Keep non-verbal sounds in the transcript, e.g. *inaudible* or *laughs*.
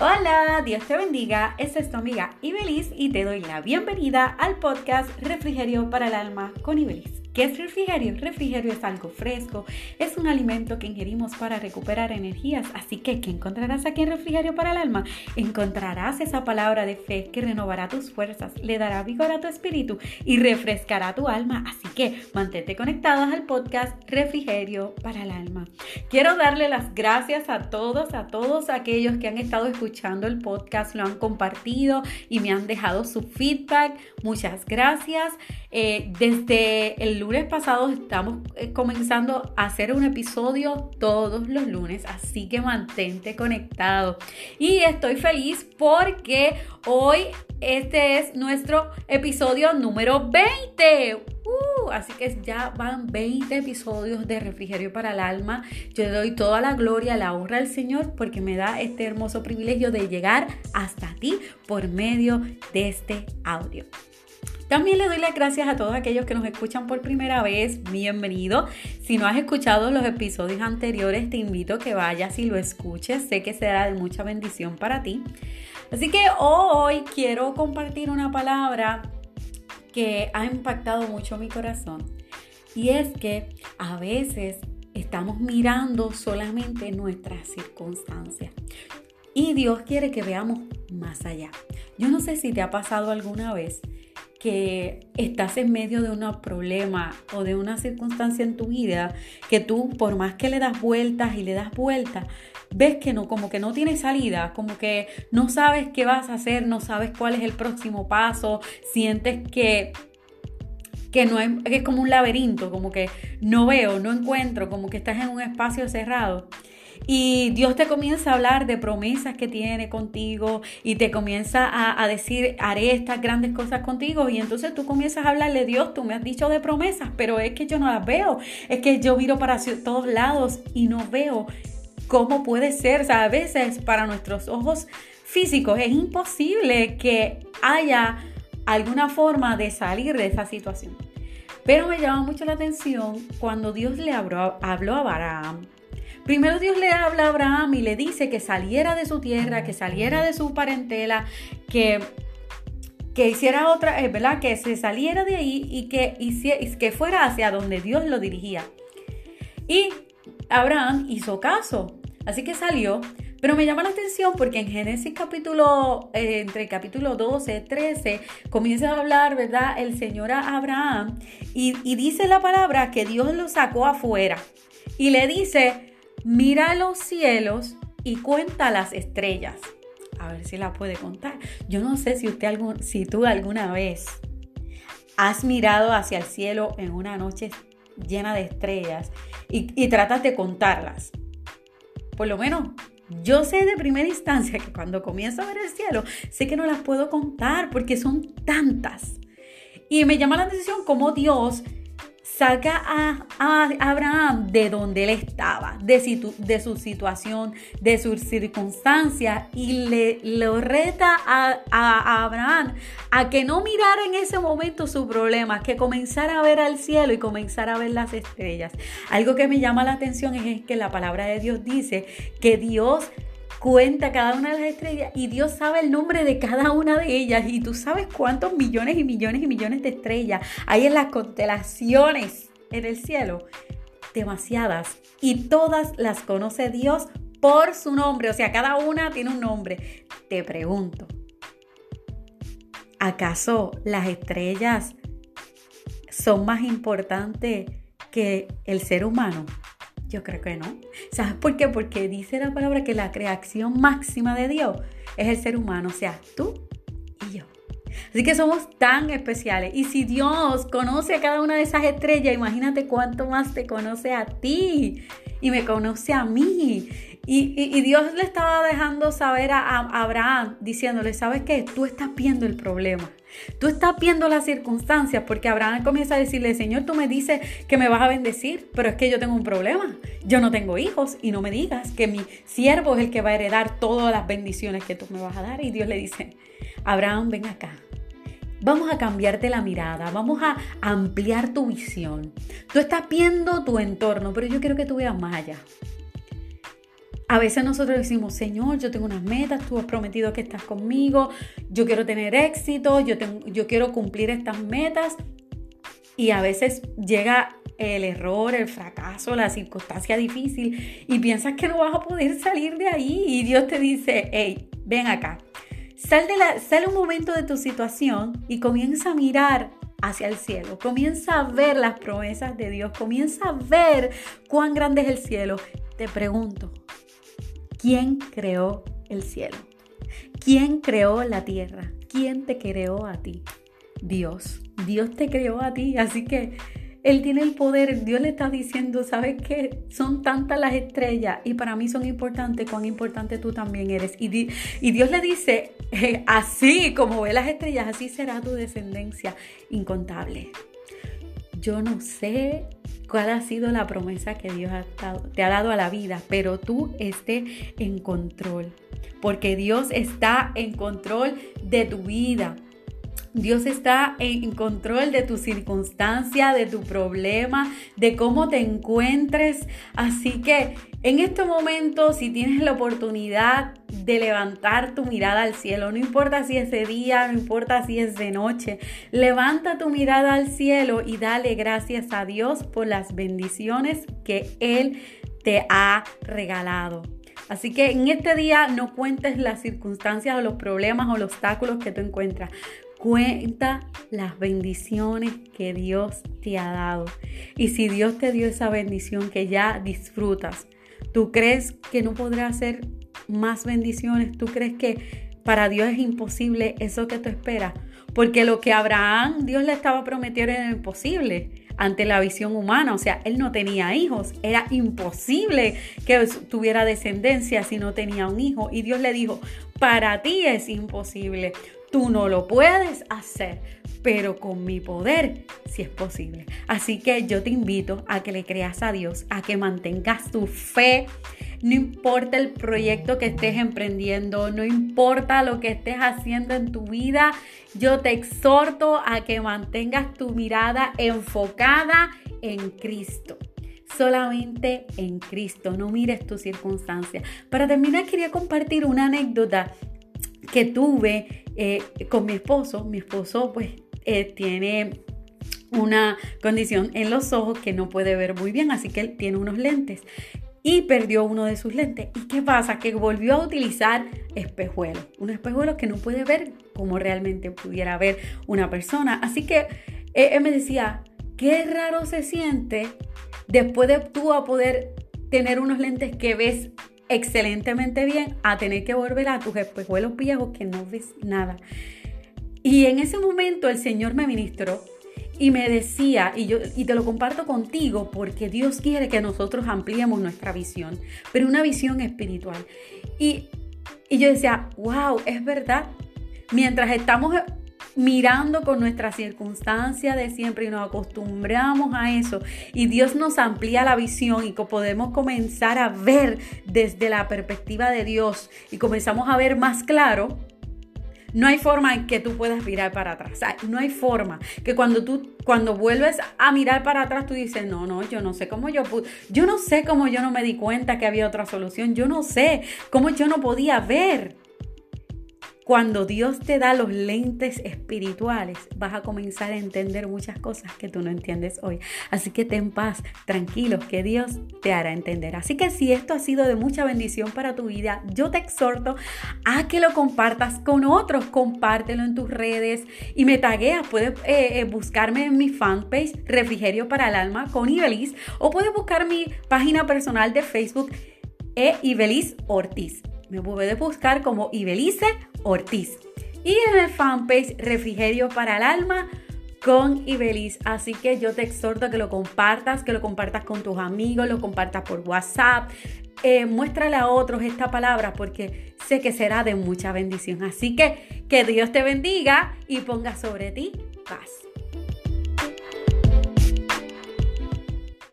Hola, Dios te bendiga. Esta es tu amiga Ibelis y te doy la bienvenida al podcast Refrigerio para el Alma con Ibelis. ¿Qué es refrigerio? Refrigerio es algo fresco, es un alimento que ingerimos para recuperar energías. Así que, ¿qué encontrarás aquí en Refrigerio para el Alma? Encontrarás esa palabra de fe que renovará tus fuerzas, le dará vigor a tu espíritu y refrescará tu alma. Así que, mantente conectados al podcast Refrigerio para el Alma. Quiero darle las gracias a todos, a todos aquellos que han estado escuchando el podcast, lo han compartido y me han dejado su feedback. Muchas gracias. Eh, desde el lunes pasado estamos eh, comenzando a hacer un episodio todos los lunes, así que mantente conectado. Y estoy feliz porque hoy este es nuestro episodio número 20. Uh, así que ya van 20 episodios de Refrigerio para el Alma. Yo le doy toda la gloria, la honra al Señor porque me da este hermoso privilegio de llegar hasta ti por medio de este audio. También le doy las gracias a todos aquellos que nos escuchan por primera vez. Bienvenido. Si no has escuchado los episodios anteriores, te invito a que vayas y lo escuches. Sé que será de mucha bendición para ti. Así que hoy quiero compartir una palabra que ha impactado mucho mi corazón. Y es que a veces estamos mirando solamente nuestras circunstancias. Y Dios quiere que veamos más allá. Yo no sé si te ha pasado alguna vez que estás en medio de un problema o de una circunstancia en tu vida que tú por más que le das vueltas y le das vueltas, ves que no, como que no tiene salida, como que no sabes qué vas a hacer, no sabes cuál es el próximo paso, sientes que que no es, que es como un laberinto, como que no veo, no encuentro, como que estás en un espacio cerrado. Y Dios te comienza a hablar de promesas que tiene contigo y te comienza a, decir, haré estas grandes cosas contigo. Y entonces tú comienzas a hablarle, Dios, tú me has dicho de promesas, pero es que yo no las veo. Es que yo miro para todos lados y no veo cómo puede ser. O sea, a veces para nuestros ojos físicos es imposible que haya alguna forma de salir de esa situación. Pero me llama mucho la atención cuando Dios le habló, habló a Abraham Primero Dios le habla a Abraham y le dice que saliera de su tierra, que saliera de su parentela, que, que hiciera otra, eh, ¿verdad? Que se saliera de ahí y que, que fuera hacia donde Dios lo dirigía. Y Abraham hizo caso, así que salió. Pero me llama la atención porque en Génesis capítulo, eh, entre el capítulo 12, 13, comienza a hablar, ¿verdad? El Señor a Abraham y dice la palabra que Dios lo sacó afuera y le dice, mira los cielos y cuenta las estrellas. A ver si la puede contar. Yo no sé si, usted si tú alguna vez has mirado hacia el cielo en una noche llena de estrellas y, y tratas de contarlas. Por lo menos yo sé de primera instancia que cuando comienzo a ver el cielo, sé que no las puedo contar porque son tantas. Y me llama la atención cómo Dios saca a, Abraham de donde él estaba, de, de, su situación, de sus circunstancias, y le lo reta a, a, Abraham a que no mirara en ese momento su problema, que comenzara a ver al cielo y comenzara a ver las estrellas. Algo que me llama la atención es que la palabra de Dios dice que Dios cuenta cada una de las estrellas y Dios sabe el nombre de cada una de ellas y tú sabes cuántos millones y millones y millones de estrellas hay en las constelaciones en el cielo. Demasiadas. Y todas las conoce Dios por su nombre. O sea, cada una tiene un nombre. Te pregunto, ¿acaso las estrellas son más importantes que el ser humano? Yo creo que no. ¿Sabes por qué? Porque dice la palabra que la creación máxima de Dios es el ser humano, o sea, tú y yo. Así que somos tan especiales. Y si Dios conoce a cada una de esas estrellas, imagínate cuánto más te conoce a ti y me conoce a mí. Y, Dios le estaba dejando saber a, Abraham, diciéndole, ¿sabes qué? Tú estás viendo el problema. Tú estás viendo las circunstancias porque Abraham comienza a decirle, Señor, tú me dices que me vas a bendecir, pero es que yo tengo un problema. Yo no tengo hijos y no me digas que mi siervo es el que va a heredar todas las bendiciones que tú me vas a dar. Y Dios le dice, Abraham, ven acá. Vamos a cambiarte la mirada, vamos a ampliar tu visión. Tú estás viendo tu entorno, pero yo quiero que tú veas más allá. A veces nosotros decimos, Señor, yo tengo unas metas, tú has prometido que estás conmigo, yo quiero tener éxito, yo, tengo, yo quiero cumplir estas metas. Y a veces llega el error, el fracaso, la circunstancia difícil y piensas que no vas a poder salir de ahí y Dios te dice, hey, ven acá. Sal, de la, sal un momento de tu situación y comienza a mirar hacia el cielo. Comienza a ver las promesas de Dios. Comienza a ver cuán grande es el cielo. Te pregunto, ¿quién creó el cielo? ¿Quién creó la tierra? ¿Quién te creó a ti? Dios. Dios te creó a ti. Así que él tiene el poder, Dios le está diciendo, ¿sabes qué? Son tantas las estrellas y para mí son importantes, cuán importante tú también eres. Y, y Dios le dice, *laughs* así como ve las estrellas, así será tu descendencia incontable. Yo no sé cuál ha sido la promesa que Dios te ha dado a la vida, pero tú estés en control, porque Dios está en control de tu vida. Dios está en control de tu circunstancia, de tu problema, de cómo te encuentres. Así que en este momento, si tienes la oportunidad de levantar tu mirada al cielo, no importa si es de día, no importa si es de noche, levanta tu mirada al cielo y dale gracias a Dios por las bendiciones que Él te ha regalado. Así que en este día no cuentes las circunstancias o los problemas o los obstáculos que tú encuentras. Cuenta las bendiciones que Dios te ha dado. Y si Dios te dio esa bendición que ya disfrutas, ¿tú crees que no podrá hacer más bendiciones? ¿Tú crees que para Dios es imposible eso que tú esperas? Porque lo que Abraham Dios le estaba prometiendo era imposible ante la visión humana. O sea, él no tenía hijos. Era imposible que tuviera descendencia si no tenía un hijo. Y Dios le dijo, para ti es imposible. Tú no lo puedes hacer, pero con mi poder sí es posible. Así que yo te invito a que le creas a Dios, a que mantengas tu fe. No importa el proyecto que estés emprendiendo, no importa lo que estés haciendo en tu vida, yo te exhorto a que mantengas tu mirada enfocada en Cristo solamente en Cristo, no mires tus circunstancias. Para terminar, quería compartir una anécdota que tuve eh, con mi esposo. Mi esposo pues eh, tiene una condición en los ojos que no puede ver muy bien, así que él tiene unos lentes y perdió uno de sus lentes. ¿Y qué pasa? Que volvió a utilizar espejuelos, un espejuelo que no puede ver como realmente pudiera ver una persona. Así que eh, él me decía, qué raro se siente después de tú a poder tener unos lentes que ves excelentemente bien a tener que volver a tus espejuelos viejos que no ves nada. Y en ese momento el Señor me ministró y me decía, y, yo, y te lo comparto contigo porque Dios quiere que nosotros ampliemos nuestra visión, pero una visión espiritual. Y, y yo decía, wow, es verdad. Mientras estamos mirando con nuestra circunstancia de siempre y nos acostumbramos a eso y Dios nos amplía la visión y podemos comenzar a ver desde la perspectiva de Dios y comenzamos a ver más claro, no hay forma en que tú puedas mirar para atrás. no hay forma que cuando tú, cuando vuelves a mirar para atrás, tú dices, no, no, yo no sé cómo yo yo no sé cómo yo no me di cuenta que había otra solución, yo no sé cómo yo no podía ver. Cuando Dios te da los lentes espirituales, vas a comenzar a entender muchas cosas que tú no entiendes hoy. Así que ten paz, tranquilo, que Dios te hará entender. Así que si esto ha sido de mucha bendición para tu vida, yo te exhorto a que lo compartas con otros. Compártelo en tus redes y me tagueas. Puedes eh, eh, buscarme en mi fanpage Refrigerio para el Alma con Ibelis o puedes buscar mi página personal de Facebook e Ibelis Ortiz. Me puedes buscar como Ibelice Ortiz. Y en el fanpage Refrigerio para el Alma con Ibeliz. Así que yo te exhorto a que lo compartas, que lo compartas con tus amigos, lo compartas por WhatsApp. Eh, muéstrale a otros esta palabra porque sé que será de mucha bendición. Así que que Dios te bendiga y ponga sobre ti paz.